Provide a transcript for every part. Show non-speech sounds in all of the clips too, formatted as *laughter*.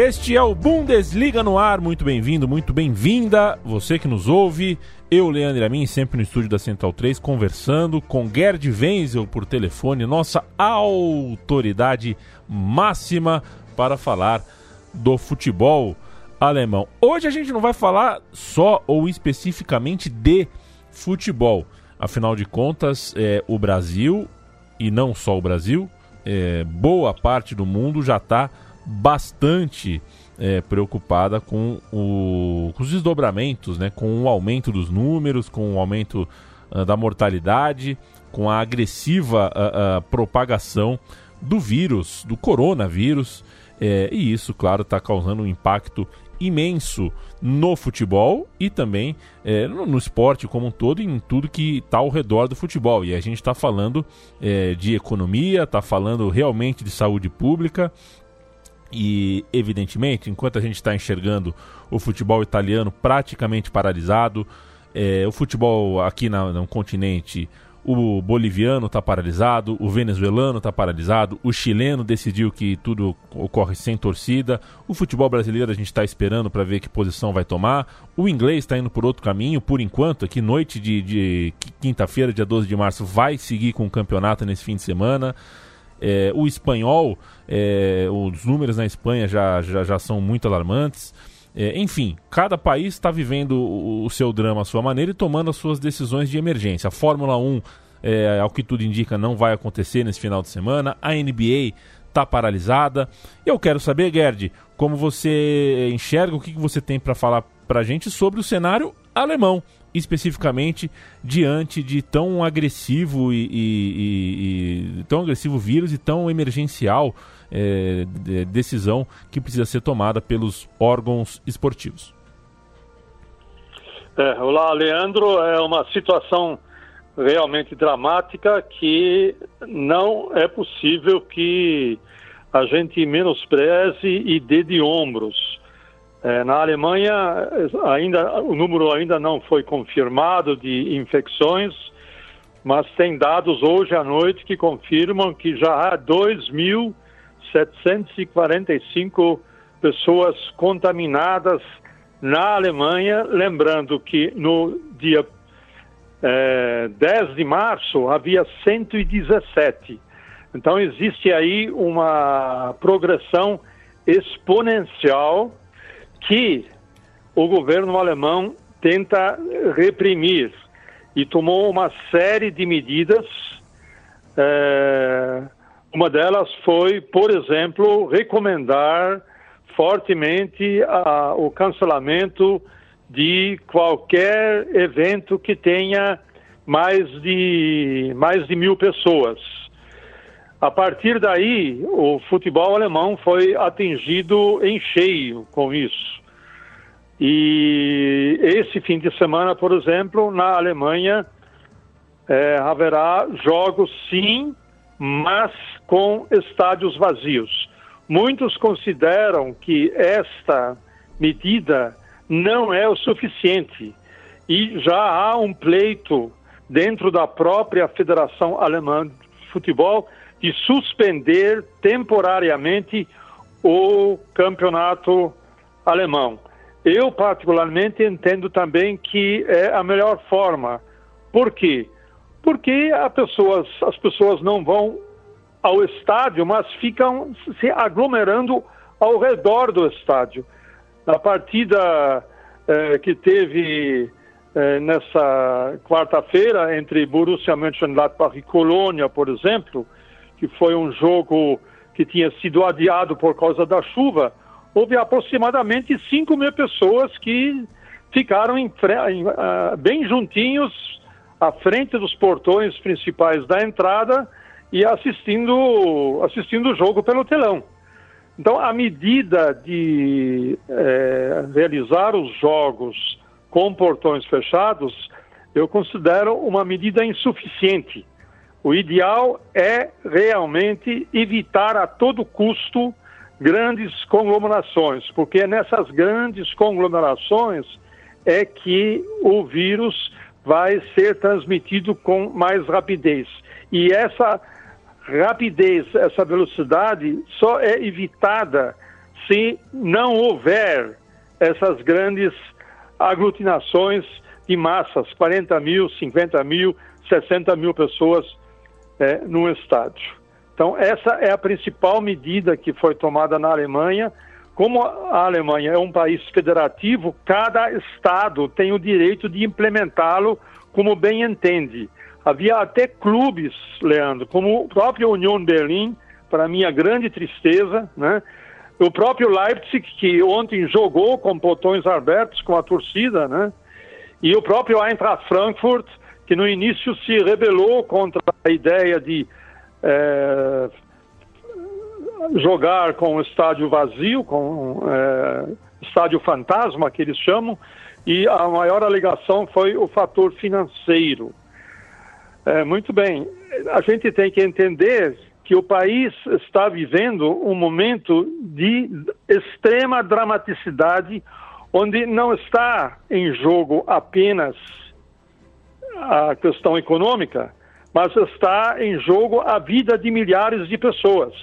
Este é o Bundesliga no ar. Muito bem-vindo, muito bem-vinda. Você que nos ouve. Eu, Leandro Amin, sempre no estúdio da Central 3, conversando com Gerd Wenzel por telefone, nossa autoridade máxima para falar do futebol alemão. Hoje a gente não vai falar só ou especificamente de futebol. Afinal de contas, é, o Brasil, e não só o Brasil, é, boa parte do mundo já está bastante é, preocupada com, o, com, os desdobramentos, né, com o aumento dos números, com o aumento uh, da mortalidade, com a agressiva uh, uh, propagação do vírus, do coronavírus. É, e isso, claro, está causando um impacto imenso no futebol e também é, no, no, esporte como um todo, em tudo que está ao redor do futebol. E a gente está falando é, de economia, está falando realmente de saúde pública, e, evidentemente, enquanto a gente está enxergando o futebol italiano praticamente paralisado, é, o futebol aqui na, no continente, o boliviano está paralisado, o venezuelano está paralisado, o chileno decidiu que tudo ocorre sem torcida, o futebol brasileiro a gente está esperando para ver que posição vai tomar, o inglês está indo por outro caminho, por enquanto, aqui noite de, de quinta-feira, dia 12 de março, vai seguir com o campeonato nesse fim de semana. É, o espanhol, é, os números na Espanha já, já, já são muito alarmantes. É, enfim, cada país está vivendo o, o, seu drama à sua maneira e tomando as suas decisões de emergência. A Fórmula 1, é, ao que tudo indica, não vai acontecer nesse final de semana. A NBA está paralisada. Eu quero saber, Gerd, como você enxerga, o que, que você tem para falar para a gente sobre o cenário alemão especificamente diante de tão agressivo e, e, e tão agressivo vírus e tão emergencial é, decisão que precisa ser tomada pelos órgãos esportivos. É, olá, Leandro. É uma situação realmente dramática que não é possível que a gente menospreze e dê de ombros. É, na Alemanha, ainda, o número ainda não foi confirmado de infecções, mas tem dados hoje à noite que confirmam que já há 2.745 pessoas contaminadas na Alemanha. Lembrando que no dia é, 10 de março havia 117. Então existe aí uma progressão exponencial que o governo alemão tenta reprimir e tomou uma série de medidas. É, uma delas foi, por exemplo, recomendar fortemente a, o cancelamento de qualquer evento que tenha mais de mais de mil pessoas. A partir daí, o futebol alemão foi atingido em cheio com isso. E esse fim de semana, por exemplo, na Alemanha, é, haverá jogos sim, mas com estádios vazios. Muitos consideram que esta medida não é o suficiente e já há um pleito dentro da própria Federação Alemã de Futebol de suspender temporariamente o campeonato alemão. Eu, particularmente, entendo também que é a melhor forma. Por quê? Porque pessoas, as pessoas não vão ao estádio, mas ficam se aglomerando ao redor do estádio. Na partida eh, que teve eh, nessa quarta-feira entre Borussia Mönchengladbach e Colônia, por exemplo, que foi um jogo que tinha sido adiado por causa da chuva, houve aproximadamente 5 mil pessoas que ficaram em, em, uh, bem juntinhos à frente dos portões principais da entrada e assistindo, assistindo o jogo pelo telão. Então, a medida de é, realizar os jogos com portões fechados, eu considero uma medida insuficiente. O ideal é realmente evitar a todo custo grandes conglomerações, porque nessas grandes conglomerações é que o vírus vai ser transmitido com mais rapidez. E essa rapidez, essa velocidade só é evitada se não houver essas grandes aglutinações de massas, 40 mil, 50 mil, 60 mil pessoas é, no estádio. Então, essa é a principal medida que foi tomada na Alemanha. Como a Alemanha é um país federativo, cada estado tem o direito de implementá-lo como bem entende. Havia até clubes, Leandro, como o próprio Union Berlim, para minha grande tristeza, né? O próprio Leipzig, que ontem jogou com botões abertos com a torcida, né? E o próprio Eintracht Frankfurt, que no início se rebelou contra a ideia de é, jogar com o estádio vazio, com é, estádio fantasma, que eles chamam, e a maior alegação foi o fator financeiro. É, muito bem. A gente tem que entender que o país está vivendo um momento de extrema dramaticidade, onde não está em jogo apenas a questão econômica, mas está em jogo a vida de milhares de pessoas.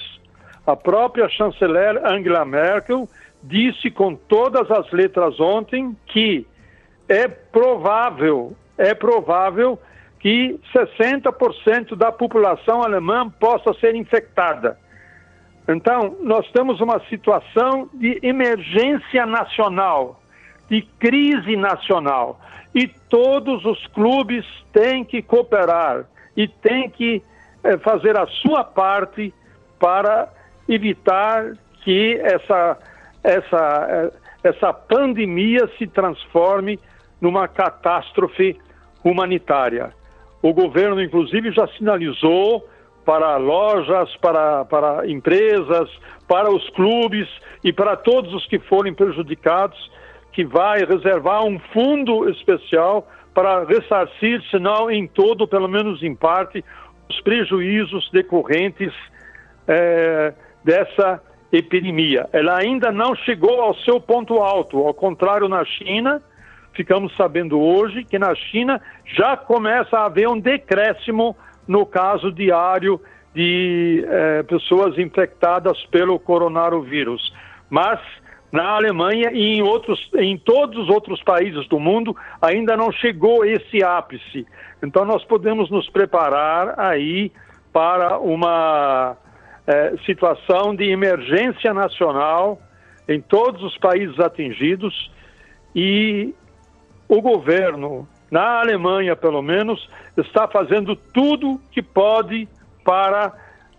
A própria chanceler Angela Merkel disse com todas as letras ontem que é provável, é provável que 60% da população alemã possa ser infectada. Então, nós temos uma situação de emergência nacional, de crise nacional. E todos os clubes têm que cooperar e têm que eh, fazer a sua parte para evitar que essa, essa, eh, essa pandemia se transforme numa catástrofe humanitária. O governo, inclusive, já sinalizou para lojas, para, para empresas, para os clubes e para todos os que forem prejudicados, que vai reservar um fundo especial para ressarcir, se não em todo, pelo menos em parte, os prejuízos decorrentes é, dessa epidemia. Ela ainda não chegou ao seu ponto alto, ao contrário na China, ficamos sabendo hoje que na China já começa a haver um decréscimo no caso diário de eh, pessoas infectadas pelo coronavírus. Mas na Alemanha e em, outros, em todos os outros países do mundo ainda não chegou esse ápice. Então nós podemos nos preparar aí para uma eh, situação de emergência nacional em todos os países atingidos e o governo, na Alemanha pelo menos, está fazendo tudo que pode para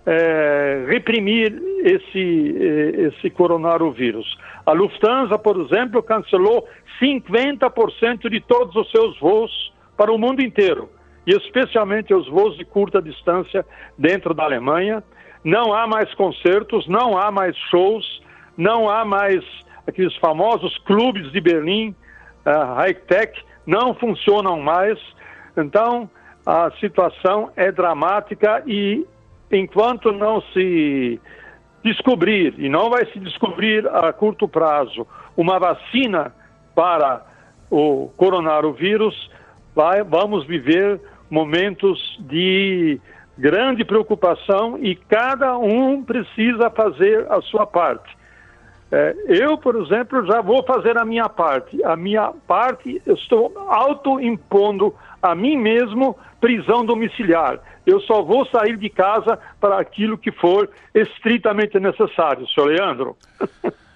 é, reprimir esse, eh, esse coronavírus. A Lufthansa, por exemplo, cancelou 50% de todos os seus voos para o mundo inteiro, e especialmente os voos de curta distância dentro da Alemanha. Não há mais concertos, não há mais shows, não há mais aqueles famosos clubes de Berlim uh, high-tech não funcionam mais. Então, a situação é dramática e enquanto não se descobrir, e não vai se descobrir a curto prazo, uma vacina para o coronavírus, vai, vamos viver momentos de grande preocupação e cada um precisa fazer a sua parte. É, eu, por exemplo, já vou fazer a minha parte. A minha parte, eu estou autoimpondo a mim mesmo prisão domiciliar. Eu só vou sair de casa para aquilo que for estritamente necessário, senhor Leandro. *laughs*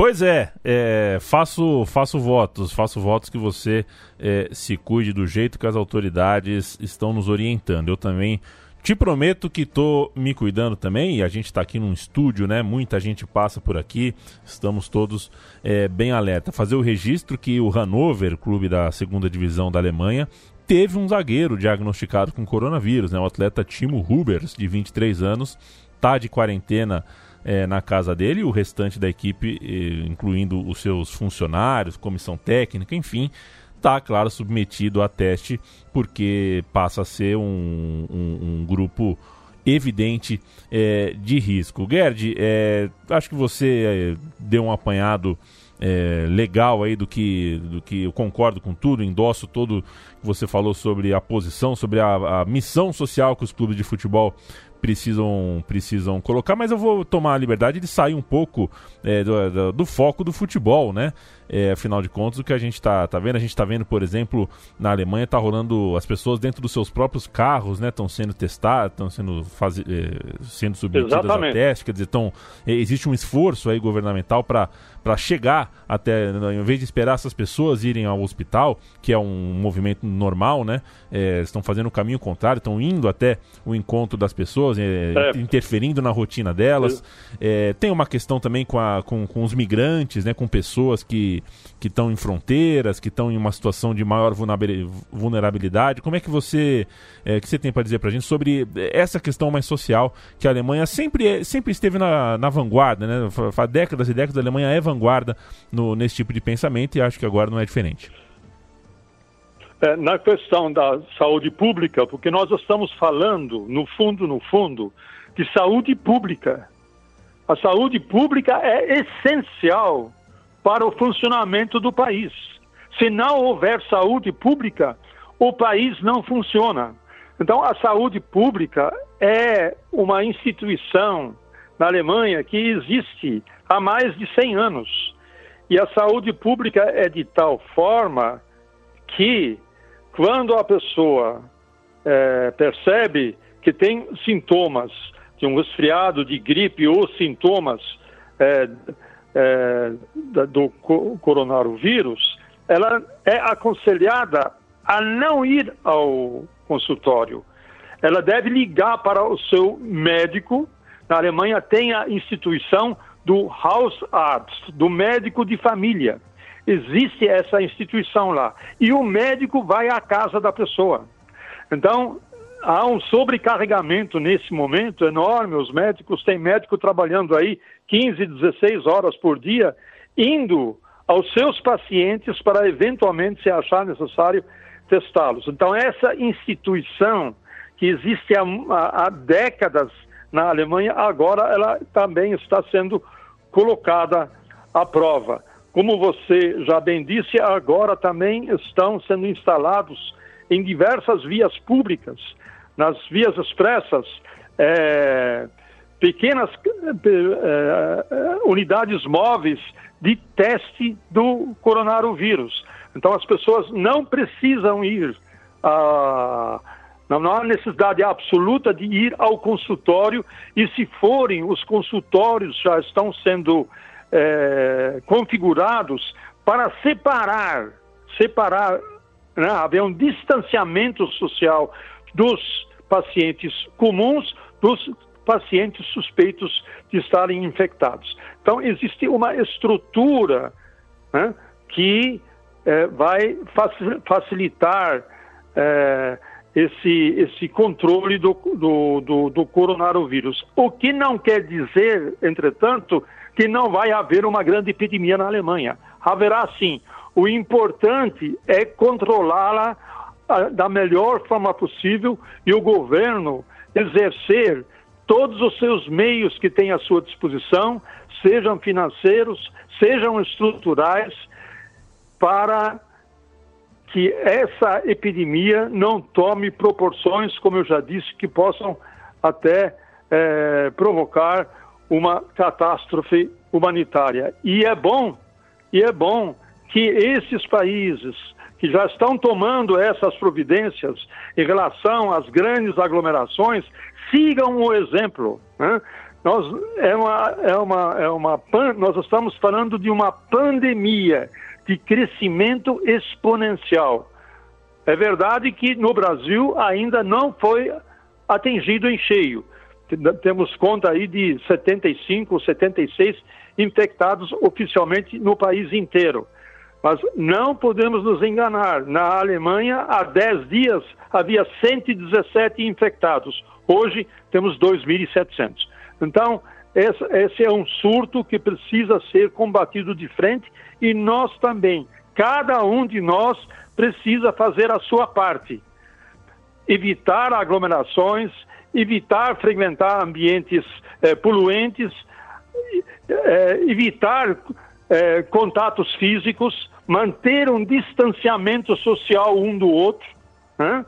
Pois é, é, faço, faço votos, faço votos que você é, se cuide do jeito que as autoridades estão nos orientando. Eu também te prometo que estou me cuidando também, e a gente está aqui num estúdio, né? Muita gente passa por aqui, estamos todos é, bem alerta. Fazer o registro que o Hannover, clube da segunda divisão da Alemanha, teve um zagueiro diagnosticado com coronavírus, né? O atleta Timo Hubers, de 23 anos, está de quarentena é, na casa dele, o restante da equipe, incluindo os seus funcionários, comissão técnica, enfim, está, claro, submetido a teste, porque passa a ser um, um, um grupo evidente é, de risco. Gerd, é, acho que você é, deu um apanhado é, legal aí do que, do que eu concordo com tudo, endosso todo que você falou sobre a posição, sobre a, a missão social que os clubes de futebol precisam, precisam colocar, mas eu vou tomar a liberdade de sair um pouco é, do, do, do, foco do futebol, né? É, afinal de contas, o que a gente está tá vendo, a gente está vendo, por exemplo, na Alemanha está rolando as pessoas dentro dos seus próprios carros, né? Estão sendo testadas, estão sendo, faz, é, sendo submetidas Exatamente. a teste, quer dizer, tão, é, existe um esforço aí governamental para chegar até, em vez de esperar essas pessoas irem ao hospital, que é um movimento normal, né? É, estão fazendo o caminho contrário, estão indo até o encontro das pessoas, é, é. interferindo na rotina delas. tem uma questão também com, a, com, com os migrantes, né? Com pessoas que que estão em fronteiras, que estão em uma situação de maior vulnerabilidade. Como é que você é, que você tem para dizer para a gente sobre essa questão mais social que a Alemanha sempre, é, sempre esteve na, na vanguarda, né? Há décadas e décadas a Alemanha é vanguarda no, nesse tipo de pensamento e acho que agora não é diferente. É, na questão da saúde pública, porque nós estamos falando, no fundo, no fundo, de saúde pública. A saúde pública é essencial para o funcionamento do país. Se não houver saúde pública, o país não funciona. Então, a saúde pública é uma instituição na Alemanha que existe há mais de 100 anos. E a saúde pública é de tal forma que, quando a pessoa é, percebe que tem sintomas de um resfriado, de gripe ou sintomas é, é, do coronavírus, ela é aconselhada a não ir ao consultório. Ela deve ligar para o seu médico. Na Alemanha tem a instituição do Hausarzt, do médico de família. Existe essa instituição lá. E o médico vai à casa da pessoa. Então, há um sobrecarregamento nesse momento enorme. Os médicos, têm médico trabalhando aí 15, 16 horas por dia, indo aos seus pacientes para eventualmente, se achar necessário, testá-los. Então, essa instituição que existe há, há, décadas na Alemanha, agora ela também está sendo colocada à prova. Como você já bem disse, agora também estão sendo instalados em diversas vias públicas nas vias expressas, é, pequenas é, unidades móveis de teste do coronavírus. Então as pessoas não precisam ir a não há necessidade absoluta de ir ao consultório e se forem, os consultórios já estão sendo é, configurados para separar, separar, né, haver um distanciamento social dos pacientes comuns dos pacientes suspeitos de estarem infectados. Então, existe uma estrutura né, que é, vai facilitar é, esse, esse controle do, do, do, do coronavírus. O que não quer dizer, entretanto, que não vai haver uma grande epidemia na Alemanha. Haverá sim. O importante é controlá-la da melhor forma possível e o governo exercer todos os seus meios que tem à sua disposição, sejam financeiros, sejam estruturais, para que essa epidemia não tome proporções, como eu já disse, que possam até é, provocar uma catástrofe humanitária. E é bom, e é bom que esses países que já estão tomando essas providências em relação às grandes aglomerações, sigam o exemplo. Né? Nós, é uma, é uma, é uma, nós estamos falando de uma pandemia de crescimento exponencial. É verdade que no Brasil ainda não foi atingido em cheio. Temos conta aí de 75, 76 infectados oficialmente no país inteiro. Mas não podemos nos enganar. Na Alemanha, há 10 dias, havia 117 infectados. Hoje, temos 2.700. Então, esse é um surto que precisa ser combatido de frente e nós também, cada um de nós precisa fazer a sua parte. Evitar aglomerações, evitar frequentar ambientes eh, poluentes, eh, evitar eh, contatos físicos, manter um distanciamento social um do outro. Né?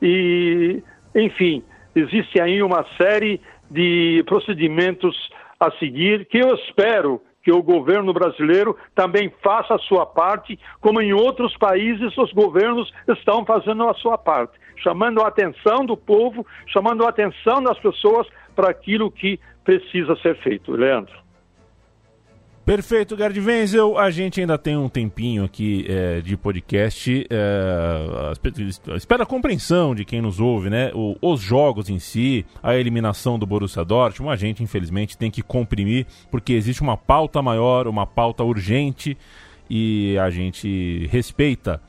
E, enfim, existe aí uma série de procedimentos a seguir que eu espero que o governo brasileiro também faça a sua parte, como em outros países os governos estão fazendo a sua parte, chamando a atenção do povo, chamando a atenção das pessoas para aquilo que precisa ser feito. Leandro. Perfeito, Gerd Wenzel. A gente ainda tem um tempinho aqui é, de podcast. É, espera a compreensão de quem nos ouve, né? O, os jogos em si, a eliminação do Borussia Dortmund, a gente infelizmente tem que comprimir, porque existe uma pauta maior, uma pauta urgente, e a gente respeita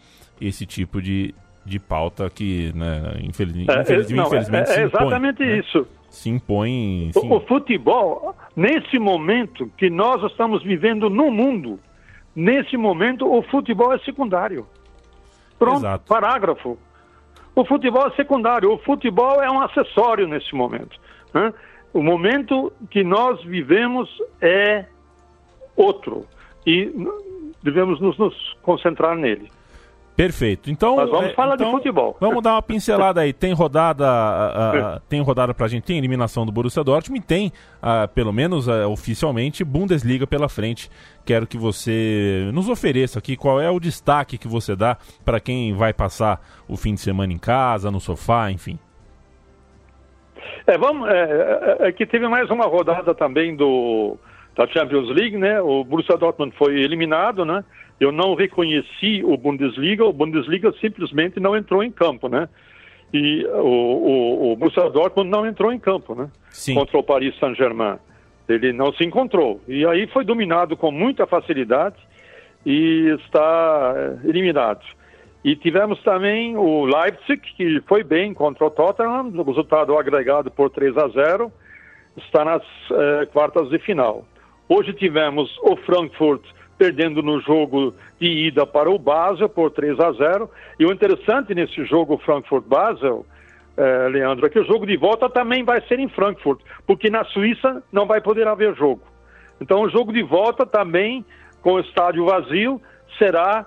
esse tipo de, de pauta que, né, infeliz, é, infeliz, não, infelizmente, é, é exatamente impõe, né? isso. Né? Se impõe. O, o futebol, nesse momento que nós estamos vivendo no mundo, nesse momento o futebol é secundário. Pronto, Exato. parágrafo. O futebol é secundário, o futebol é um acessório nesse momento. Né? O momento que nós vivemos é outro e devemos nos, nos concentrar nele. Perfeito. Então, vamos é, falar então, de futebol. Vamos dar uma pincelada aí. Tem rodada, tem rodada pra gente, tem eliminação do Borussia Dortmund e tem, pelo menos oficialmente, Bundesliga pela frente. Quero que você nos ofereça aqui qual é o destaque que você dá para quem vai passar o fim de semana em casa, no sofá, enfim. É, vamos, é, é, é que teve mais uma rodada também do da Champions League, né? O Borussia Dortmund foi eliminado, né? Eu não reconheci o Bundesliga, o Bundesliga simplesmente não entrou em campo, né? E o, o, o Borussia Dortmund não entrou em campo, né? Sim. Contra o Paris Saint-Germain. Ele não se encontrou. E aí foi dominado com muita facilidade e está eh, eliminado. E tivemos também o Leipzig, que foi bem contra o Tottenham, no resultado agregado por 3 a 0, está nas eh, quartas de final. Hoje tivemos o Frankfurt perdendo no jogo de ida para o Basel por 3 a 0. E o interessante nesse jogo Frankfurt-Basel, eh, Leandro, é que o jogo de volta também vai ser em Frankfurt, porque na Suíça não vai poder haver jogo. Então o jogo de volta também, com o estádio vazio, será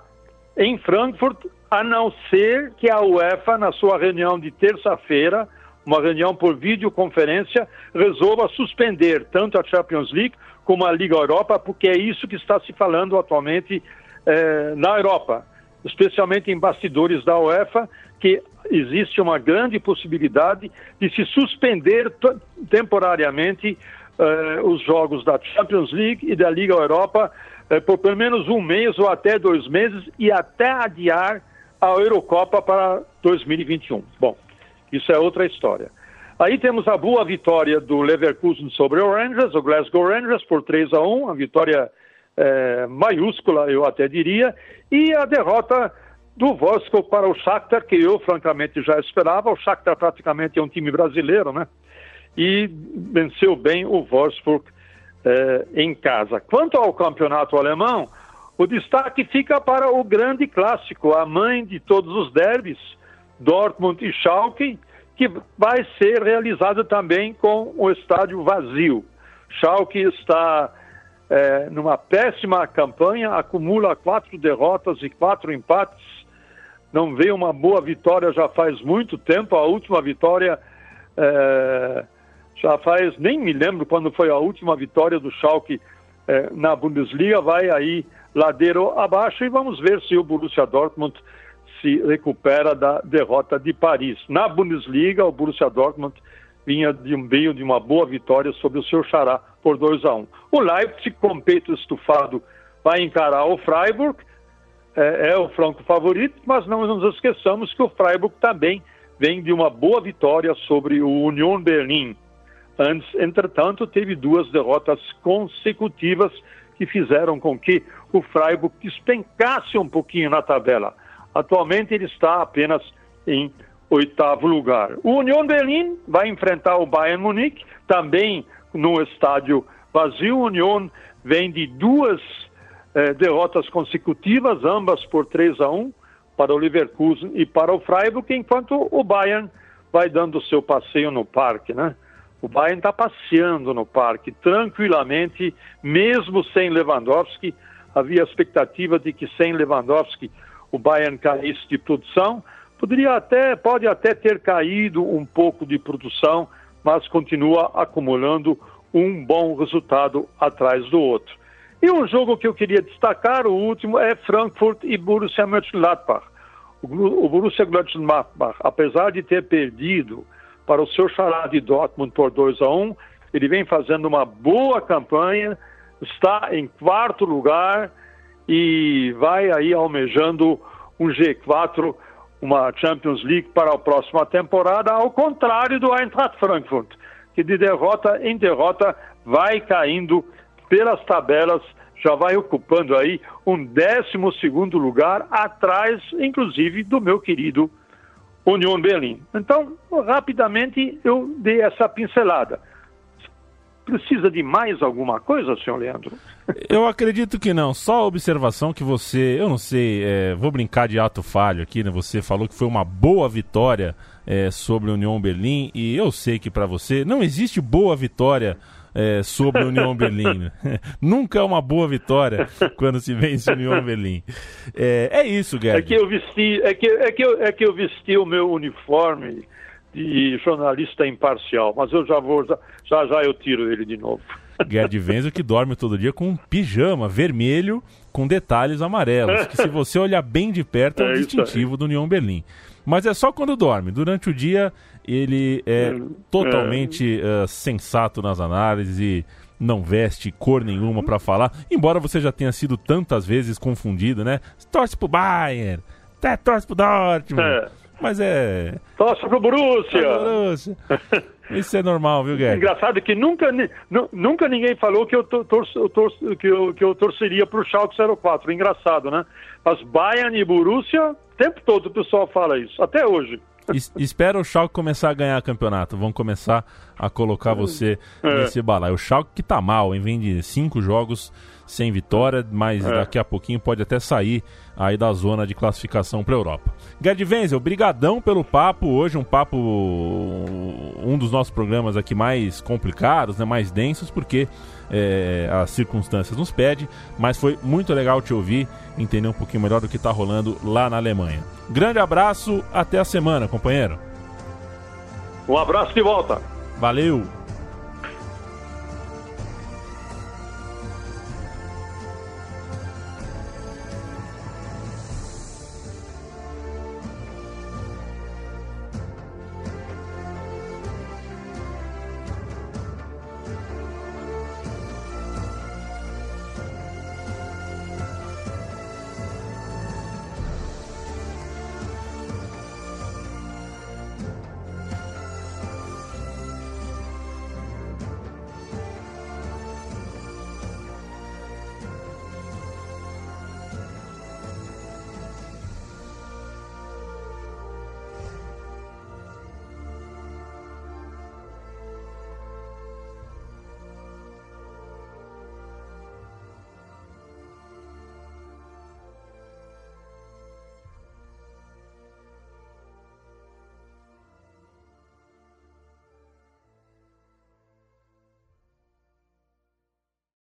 em Frankfurt, a não ser que a UEFA, na sua reunião de terça-feira, uma reunião por videoconferência, resolva suspender tanto a Champions League como a Liga Europa, porque é isso que está se falando atualmente eh, na Europa, especialmente em bastidores da UEFA, que existe uma grande possibilidade de se suspender temporariamente eh, os jogos da Champions League e da Liga Europa eh, por pelo menos um mês ou até dois meses e até adiar a Eurocopa para 2021. Bom, isso é outra história. Aí temos a boa vitória do Leverkusen sobre o Rangers, o Glasgow Rangers, por 3 a 1, uma vitória é, maiúscula, eu até diria, e a derrota do Wolfsburg para o Shakhtar, que eu francamente já esperava. O Shakhtar praticamente é um time brasileiro, né? E venceu bem o Wolfsburg é, em casa. Quanto ao campeonato alemão, o destaque fica para o grande clássico, a mãe de todos os derbys, Dortmund e Schalke, que vai ser realizado também com o estádio vazio. Schalke está é, numa péssima campanha, acumula quatro derrotas e quatro empates, não vê uma boa vitória já faz muito tempo. A última vitória é, já faz, nem me lembro quando foi a última vitória do Schalke é, na Bundesliga, vai aí ladeiro abaixo e vamos ver se o Borussia Dortmund se recupera da derrota de Paris. Na Bundesliga, o Borussia Dortmund vinha de um meio de uma boa vitória sobre o seu xará por 2 a 1. Um. O Leipzig, com peito estufado, vai encarar o Freiburg, é, é, o franco favorito, mas não nos esqueçamos que o Freiburg também vem de uma boa vitória sobre o Union Berlin. Antes, entretanto, teve duas derrotas consecutivas que fizeram com que o Freiburg despencasse um pouquinho na tabela. Atualmente ele está apenas em oitavo lugar. O Union Berlin vai enfrentar o Bayern Munique, também no estádio vazio. O Union vem de duas eh, derrotas consecutivas, ambas por 3 a 1 para o Leverkusen e para o Freiburg, enquanto o Bayern vai dando seu passeio no parque, né? O Bayern está passeando no parque tranquilamente, mesmo sem Lewandowski. Havia expectativa de que sem Lewandowski o Bayern caísse de produção. Poderia até, pode até ter caído um pouco de produção, mas continua acumulando um bom resultado atrás do outro. E um jogo que eu queria destacar, o último, é Frankfurt e Borussia Mönchengladbach. O Borussia Mönchengladbach, apesar de ter perdido para o seu xará de Dortmund por 2 a 1, ele vem fazendo uma boa campanha, está em quarto lugar e vai aí almejando um G4, uma Champions League para a próxima temporada, ao contrário do Eintracht Frankfurt, que de derrota em derrota vai caindo pelas tabelas, já vai ocupando aí um 12 lugar, atrás, inclusive, do meu querido Union Berlim. Então, rapidamente eu dei essa pincelada. Precisa de mais alguma coisa, senhor Leandro? Eu acredito que não. Só a observação que você, eu não sei, é, vou brincar de ato falho aqui, né? Você falou que foi uma boa vitória é, sobre o Union Berlim e eu sei que para você não existe boa vitória é, sobre o União Berlim. *laughs* Nunca é uma boa vitória quando se vence o União Berlim. É, é isso, Gerd. É que eu vesti, é que, é que eu, é que eu vesti o meu uniforme de jornalista imparcial, mas eu já vou, já já eu tiro ele de novo. *laughs* Gerd Wenzel que dorme todo dia com um pijama vermelho com detalhes amarelos, que se você olhar bem de perto é, um é distintivo do União Berlim. Mas é só quando dorme. Durante o dia ele é hum, totalmente é. Uh, sensato nas análises e não veste cor nenhuma para falar, embora você já tenha sido tantas vezes confundido, né? Torce pro Bayern, até torce pro Dortmund. É. Mas é. Torce pro Borussia. Pro Borussia. *laughs* Isso é normal, viu, Guilherme? Engraçado que nunca, nunca ninguém falou que eu, torço, eu torço, que eu, que eu torceria pro Schalke 04. Engraçado, né? Mas Bayern e Borussia, o tempo todo o pessoal fala isso, até hoje. Es, espera o Schalke começar a ganhar campeonato. Vão começar a colocar você é. nesse balaio. O Schalke que tá mal, hein? Vem de cinco jogos sem vitória, mas é. daqui a pouquinho pode até sair aí da zona de classificação para Europa. Gerd Wenzel, brigadão pelo papo hoje, um papo um dos nossos programas aqui mais complicados, né, mais densos, porque é, as circunstâncias nos pede, mas foi muito legal te ouvir, entender um pouquinho melhor do que está rolando lá na Alemanha. Grande abraço, até a semana, companheiro. Um abraço de volta. Valeu.